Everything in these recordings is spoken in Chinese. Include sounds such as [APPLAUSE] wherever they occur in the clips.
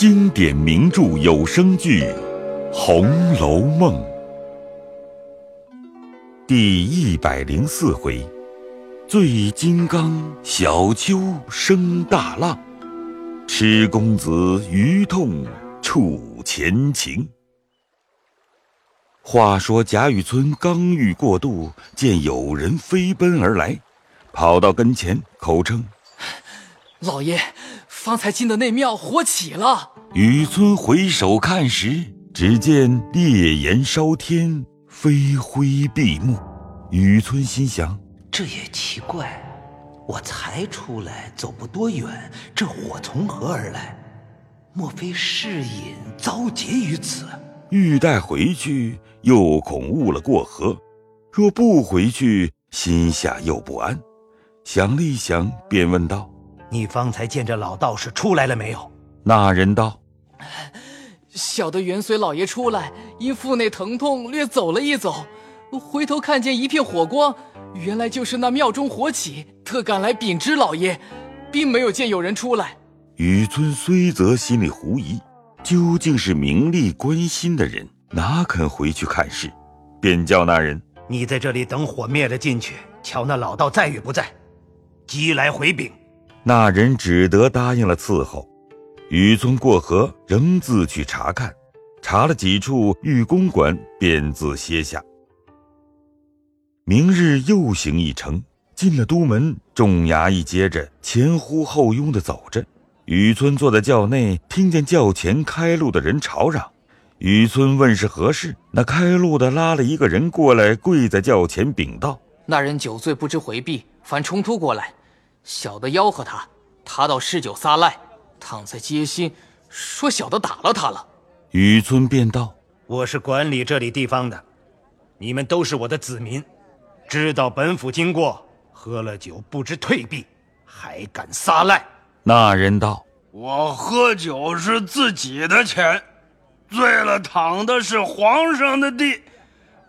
经典名著有声剧《红楼梦》第一百零四回：醉金刚小丘生大浪，痴公子余痛触前情。话说贾雨村刚欲过渡，见有人飞奔而来，跑到跟前，口称：“老爷，方才进的那庙火起了。”雨村回首看时，只见烈焰烧天，飞灰闭目。雨村心想：这也奇怪，我才出来走不多远，这火从何而来？莫非是隐遭劫于此？欲带回去，又恐误了过河；若不回去，心下又不安。想了一想，便问道：“你方才见这老道士出来了没有？”那人道：“小的原随老爷出来，因腹内疼痛，略走了一走，回头看见一片火光，原来就是那庙中火起，特赶来禀知老爷，并没有见有人出来。”雨村虽则心里狐疑。究竟是名利关心的人，哪肯回去看事？便叫那人：“你在这里等火灭了进去，瞧那老道在与不在。”即来回禀。那人只得答应了伺候。雨村过河，仍自去查看，查了几处御公馆，便自歇下。明日又行一程，进了都门，众衙役接着前呼后拥的走着。雨村坐在轿内，听见轿前开路的人吵嚷。雨村问是何事，那开路的拉了一个人过来，跪在轿前禀道：“那人酒醉不知回避，反冲突过来，小的吆喝他，他倒嗜酒撒赖，躺在街心，说小的打了他了。”雨尊便道：“我是管理这里地方的，你们都是我的子民，知道本府经过，喝了酒不知退避，还敢撒赖。”那人道：“我喝酒是自己的钱，醉了躺的是皇上的地，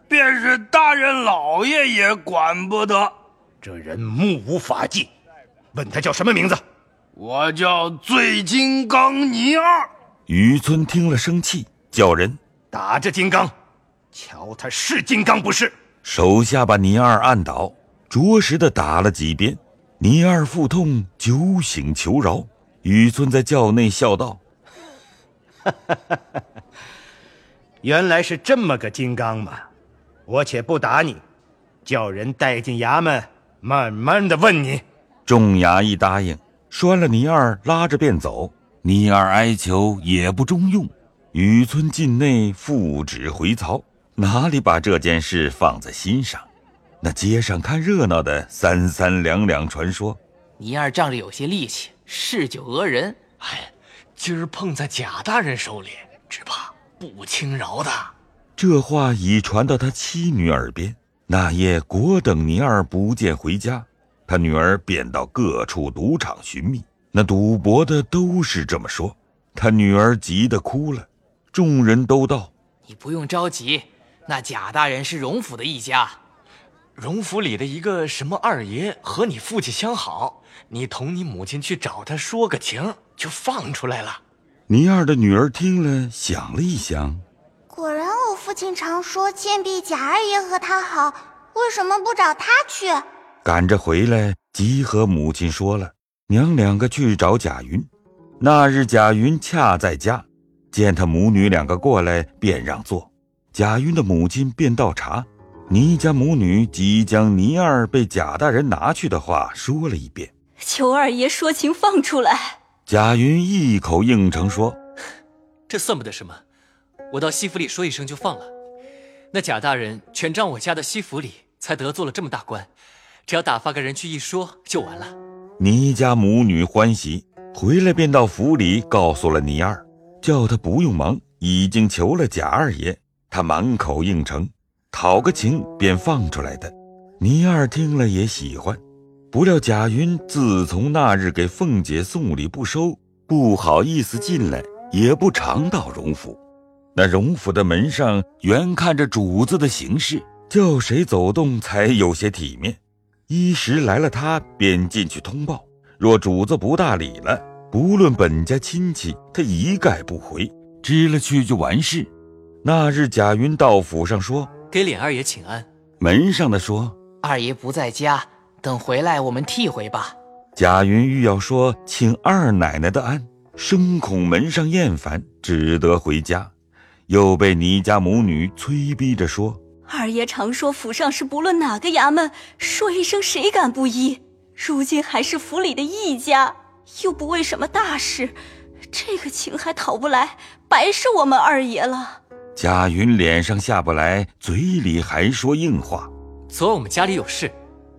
便是大人老爷也管不得。这人目无法纪，问他叫什么名字？我叫醉金刚倪二。”渔村听了生气，叫人打这金刚，瞧他是金刚不是。手下把倪二按倒，着实的打了几鞭。倪二腹痛，酒醒求饶。雨村在轿内笑道：“ [LAUGHS] 原来是这么个金刚嘛！我且不打你，叫人带进衙门，慢慢的问你。”众衙役答应，拴了倪二，拉着便走。倪二哀求也不中用，雨村境内复旨回曹，哪里把这件事放在心上？那街上看热闹的三三两两传说，倪二仗着有些力气，嗜酒讹人。哎，今儿碰在贾大人手里，只怕不轻饶的。这话已传到他妻女耳边。那夜果等倪二不见回家，他女儿便到各处赌场寻觅。那赌博的都是这么说，他女儿急得哭了。众人都道：“你不用着急，那贾大人是荣府的一家。”荣府里的一个什么二爷和你父亲相好，你同你母亲去找他说个情，就放出来了。倪二的女儿听了，想了一想，果然我父亲常说贱婢贾二爷和他好，为什么不找他去？赶着回来，即和母亲说了，娘两个去找贾云。那日贾云恰在家，见他母女两个过来，便让座。贾云的母亲便倒茶。倪家母女即将倪二被贾大人拿去的话说了一遍，求二爷说情放出来。贾云一口应承说：“这算不得什么，我到西府里说一声就放了。那贾大人全仗我家的西府里才得做了这么大官，只要打发个人去一说就完了。”倪家母女欢喜，回来便到府里告诉了倪二，叫他不用忙，已经求了贾二爷，他满口应承。讨个情便放出来的，倪二听了也喜欢。不料贾云自从那日给凤姐送礼不收，不好意思进来，也不常到荣府。那荣府的门上原看着主子的行事，叫谁走动才有些体面。一时来了他，便进去通报。若主子不大理了，不论本家亲戚，他一概不回，知了去就完事。那日贾云到府上说：“给琏二爷请安。”门上的说：“二爷不在家，等回来我们替回吧。”贾云欲要说请二奶奶的安，生恐门上厌烦，只得回家，又被倪家母女催逼着说：“二爷常说府上是不论哪个衙门说一声谁敢不依，如今还是府里的一家。”又不为什么大事，这个情还讨不来，白是我们二爷了。贾云脸上下不来，嘴里还说硬话。昨儿我们家里有事，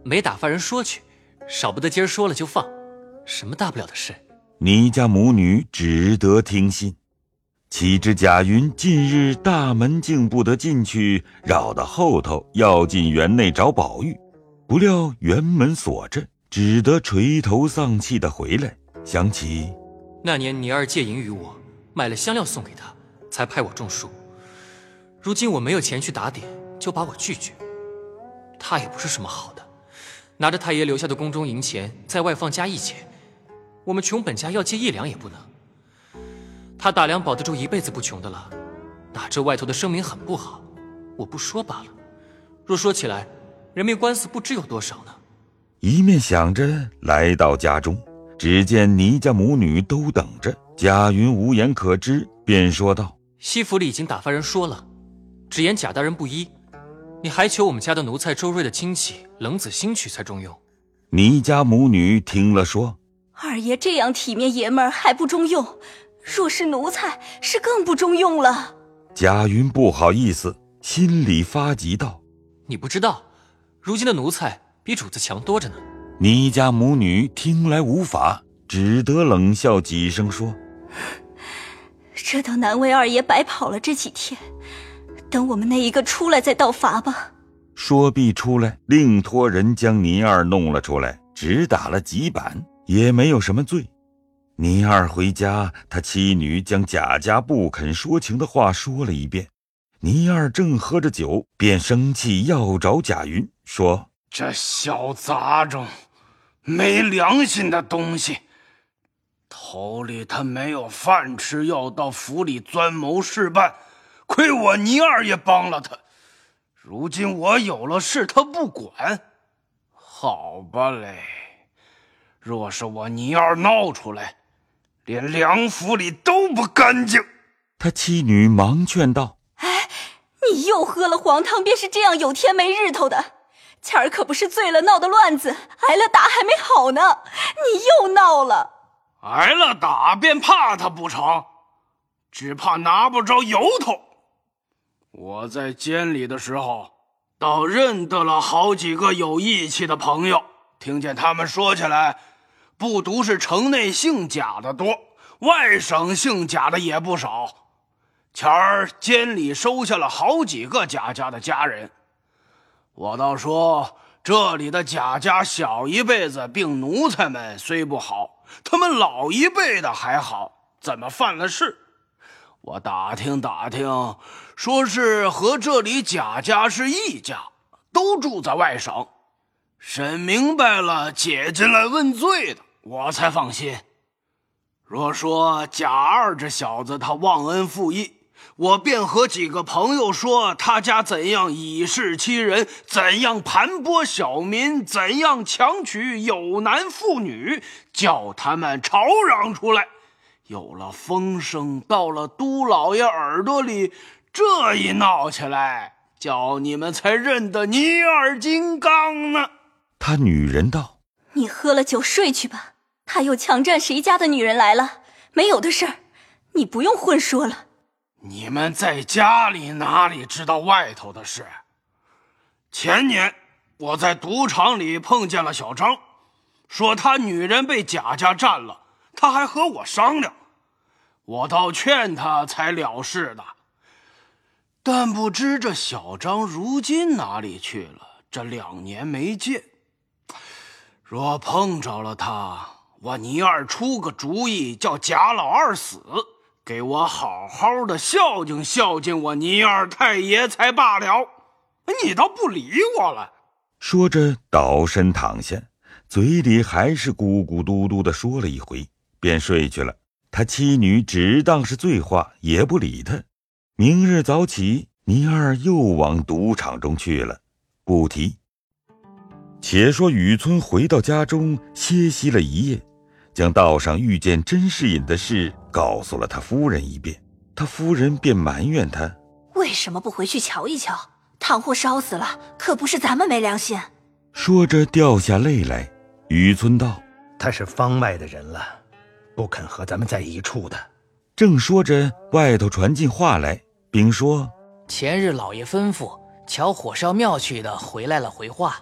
没打发人说去，少不得今儿说了就放，什么大不了的事？你家母女只得听信。岂知贾云近日大门竟不得进去，绕到后头要进园内找宝玉，不料园门锁着，只得垂头丧气的回来。想起那年你二借银于我，买了香料送给他，才派我种树。如今我没有钱去打点，就把我拒绝。他也不是什么好的，拿着太爷留下的宫中银钱，在外放加一钱，我们穷本家要借一两也不能。他打粮保得住一辈子不穷的了，打这外头的声名很不好，我不说罢了。若说起来，人命官司不知有多少呢。一面想着，来到家中。只见倪家母女都等着，贾云无言可知，便说道：“西府里已经打发人说了，只言贾大人不依，你还求我们家的奴才周瑞的亲戚冷子兴娶才中用。”倪家母女听了说：“二爷这样体面爷们儿还不中用，若是奴才，是更不中用了。”贾云不好意思，心里发急道：“你不知道，如今的奴才比主子强多着呢。”倪家母女听来无法，只得冷笑几声，说：“这倒难为二爷白跑了这几天，等我们那一个出来再道罚吧。”说毕出来，另托人将倪二弄了出来，只打了几板，也没有什么罪。倪二回家，他妻女将贾家不肯说情的话说了一遍。倪二正喝着酒，便生气要找贾云，说：“这小杂种！”没良心的东西！头里他没有饭吃，要到府里钻谋事办，亏我倪二也帮了他。如今我有了事，他不管，好吧嘞。若是我倪二闹出来，连梁府里都不干净。他妻女忙劝道：“哎，你又喝了黄汤，便是这样有天没日头的。”前儿可不是醉了闹的乱子，挨了打还没好呢，你又闹了。挨了打便怕他不成？只怕拿不着由头。我在监里的时候，倒认得了好几个有义气的朋友。听见他们说起来，不独是城内姓贾的多，外省姓贾的也不少。前儿监里收下了好几个贾家的家人。我倒说，这里的贾家小一辈子并奴才们虽不好，他们老一辈的还好，怎么犯了事？我打听打听，说是和这里贾家是一家，都住在外省。审明白了，解进来问罪的，我才放心。若说贾二这小子他忘恩负义。我便和几个朋友说，他家怎样以势欺人，怎样盘剥小民，怎样强娶有男妇女，叫他们吵嚷出来。有了风声，到了都老爷耳朵里，这一闹起来，叫你们才认得尼二金刚呢。他女人道：“你喝了酒睡去吧。他又强占谁家的女人来了？没有的事儿，你不用混说了。”你们在家里哪里知道外头的事？前年我在赌场里碰见了小张，说他女人被贾家占了，他还和我商量，我倒劝他才了事的。但不知这小张如今哪里去了？这两年没见，若碰着了他，我倪二出个主意，叫贾老二死。给我好好的孝敬孝敬我倪二太爷才罢了，你倒不理我了。说着倒身躺下，嘴里还是咕咕嘟嘟的说了一回，便睡去了。他妻女只当是醉话，也不理他。明日早起，倪二又往赌场中去了，不提。且说雨村回到家中歇息了一夜，将道上遇见甄士隐的事告诉了他夫人一遍，他夫人便埋怨他为什么不回去瞧一瞧？倘或烧死了，可不是咱们没良心。说着掉下泪来。雨村道：“他是方外的人了，不肯和咱们在一处的。”正说着，外头传进话来，并说：“前日老爷吩咐瞧火烧庙去的回来了，回话。”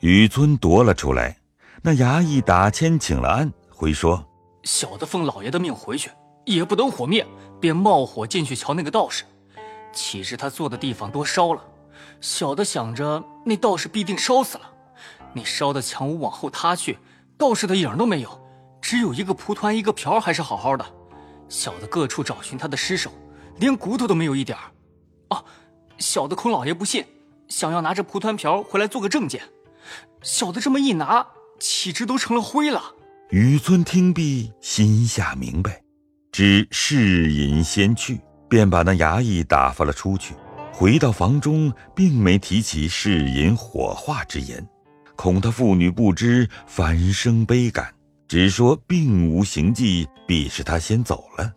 雨村夺了出来，那衙役打签请了安，回说：“小的奉老爷的命回去，也不等火灭，便冒火进去瞧那个道士。岂知他坐的地方多烧了，小的想着那道士必定烧死了。”那烧的墙屋往后塌去，道士的影都没有，只有一个蒲团，一个瓢还是好好的。小的各处找寻他的尸首，连骨头都没有一点儿。哦，小的恐老爷不信，想要拿着蒲团瓢回来做个证件。小的这么一拿，岂知都成了灰了。雨村听毕，心下明白，知世隐先去，便把那衙役打发了出去。回到房中，并没提起世隐火化之言。恐他父女不知，反生悲感，只说并无行迹，必是他先走了。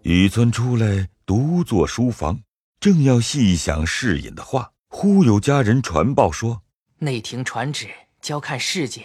雨村出来，独坐书房，正要细想世隐的话，忽有家人传报说：“内廷传旨，交看事件。”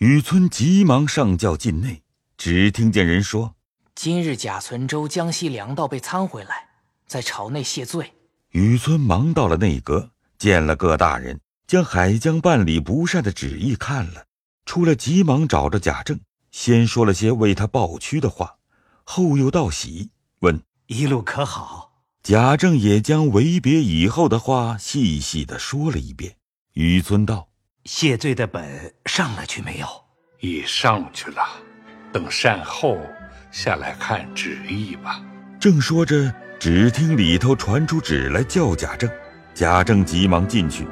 雨村急忙上轿进内，只听见人说：“今日贾存周江西粮道被参回来，在朝内谢罪。”雨村忙到了内阁，见了各大人。将海江办理不善的旨意看了，出来急忙找着贾政，先说了些为他抱屈的话，后又道喜，问一路可好。贾政也将为别以后的话细细的说了一遍。雨村道：“谢罪的本上了去没有？已上去了，等善后下来看旨意吧。”正说着，只听里头传出旨来叫贾政，贾政急忙进去。